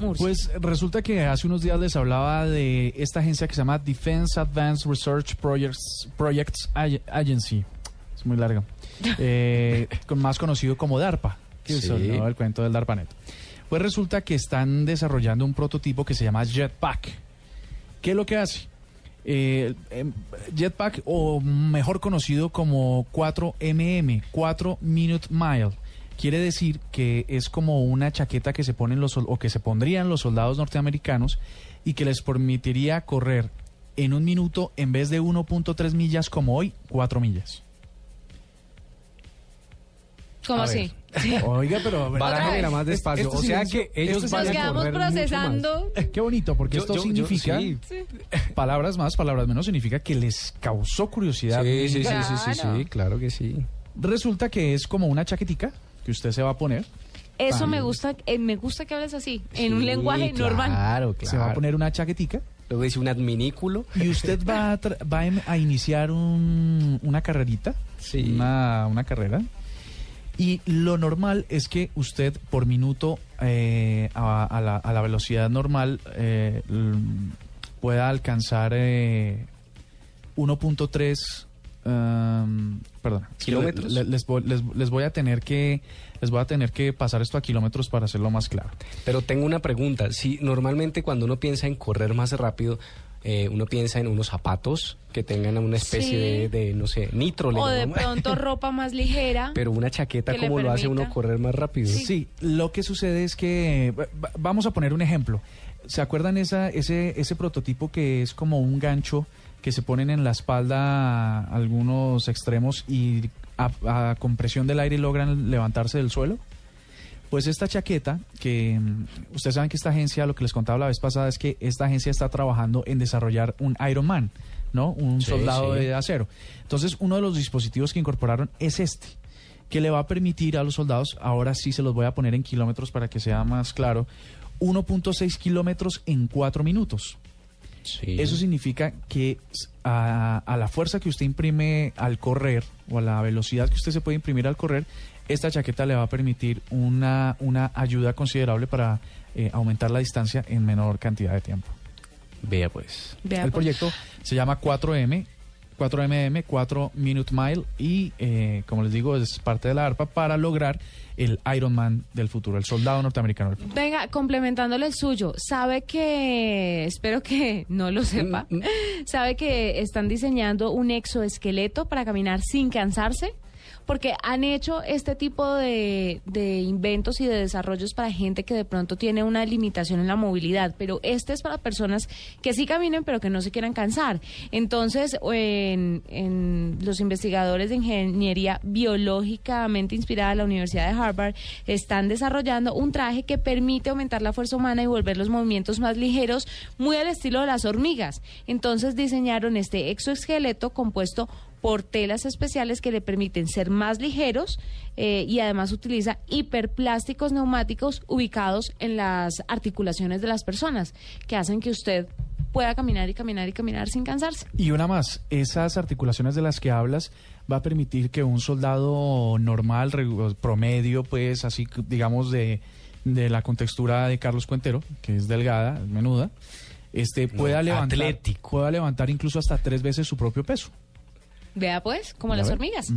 Murcia. Pues resulta que hace unos días les hablaba de esta agencia que se llama Defense Advanced Research Projects, Projects Ag- Agency. Es muy larga. Eh, con- más conocido como DARPA, que es Sí. ¿no? el cuento del DARPANET. Pues resulta que están desarrollando un prototipo que se llama Jetpack. ¿Qué es lo que hace? Eh, em, Jetpack, o mejor conocido como 4MM, 4 Minute Mile, quiere decir que es como una chaqueta que se ponen los o que se pondrían los soldados norteamericanos y que les permitiría correr en un minuto en vez de 1.3 millas como hoy, 4 millas. ¿Cómo a así? Oiga, pero Barájemela más Este- despacio. este o sea silencio- que ellos este van Nos a quedamos correr mucho más. procesando. Qué bonito, porque Yo- esto yo- yo- significa, sí. palabras más, palabras menos, significa que les causó curiosidad. Sí, sí, sí, sí, sí, sí, Claro. sí, claro que sí. Resulta que es como una chaquetica que usted se va a poner. Eso me gusta, eh, me gusta que hables así, en un Sí, lenguaje normal. Claro, claro. Se va a poner una chaquetica Luego dice un adminículo. y usted va a, tra- va a em- a iniciar un- una carrerita, Sí. una, una carrera. Y lo normal es que usted por minuto eh, a, a la, a la velocidad normal eh, l- pueda alcanzar eh, 1.3 um, perdón ¿Kilómetros? Le- les, voy, les- les voy a tener que les voy a tener que pasar esto a kilómetros para hacerlo más claro Pero tengo una pregunta. Si normalmente cuando uno piensa en correr más rápido, eh, uno piensa en unos zapatos que tengan una especie Sí. de, de, no sé, nitro. O de pronto ropa más ligera. Pero una chaqueta, ¿cómo lo hace uno correr más rápido? Sí. lo que sucede es que va- va- vamos a poner un ejemplo. ¿Se acuerdan esa, ese, ese prototipo que es como un gancho que se ponen en la espalda algunos extremos y a, a compresión del aire logran levantarse del suelo? Pues esta chaqueta, que mm, ustedes saben que esta agencia, lo que les contaba la vez pasada es que esta agencia está trabajando en desarrollar un Iron Man, ¿no? Un Sí, soldado sí. de acero. Entonces, uno de los dispositivos que incorporaron es este, que le va a permitir a los soldados, ahora sí se los voy a poner en kilómetros para que sea más claro, 1.6 kilómetros en 4 minutos. Sí. Eso significa que a, a la fuerza que usted imprime al correr o a la velocidad que usted se puede imprimir al correr, esta chaqueta le va a permitir una, una ayuda considerable para eh, aumentar la distancia en menor cantidad de tiempo. Vea pues. Vea, El pues. proyecto se llama 4M, 4MM, 4 Minute Mile y eh, como les digo es parte de la ARPA para lograr el Iron Man del futuro, el soldado norteamericano del futuro. Venga, complementándole el suyo, sabe que, espero que no lo sepa, Mm, sabe que están diseñando un exoesqueleto para caminar sin cansarse, porque han hecho este tipo de, inventos y de desarrollos para gente que de pronto tiene una limitación en la movilidad, pero este es para personas que sí caminen pero que no se quieran cansar. Entonces, en, en los investigadores de ingeniería biológicamente inspirada de la Universidad de Harvard están desarrollando un traje que permite aumentar la fuerza humana y volver los movimientos más ligeros, muy al estilo de las hormigas. Entonces diseñaron este exoesqueleto compuesto por telas especiales que le permiten ser más ligeros eh, y además utiliza hiperplásticos neumáticos ubicados en las articulaciones de las personas que hacen que usted pueda caminar y caminar y caminar sin cansarse. Y una más, esas articulaciones de las que hablas va a permitir que un soldado normal, promedio, pues así digamos de, de la contextura de Carlos Cuentero, que es delgada, es menuda, este pueda levantar atlético. pueda levantar incluso hasta tres veces su propio peso. Vea pues, como ¿Ya las hormigas.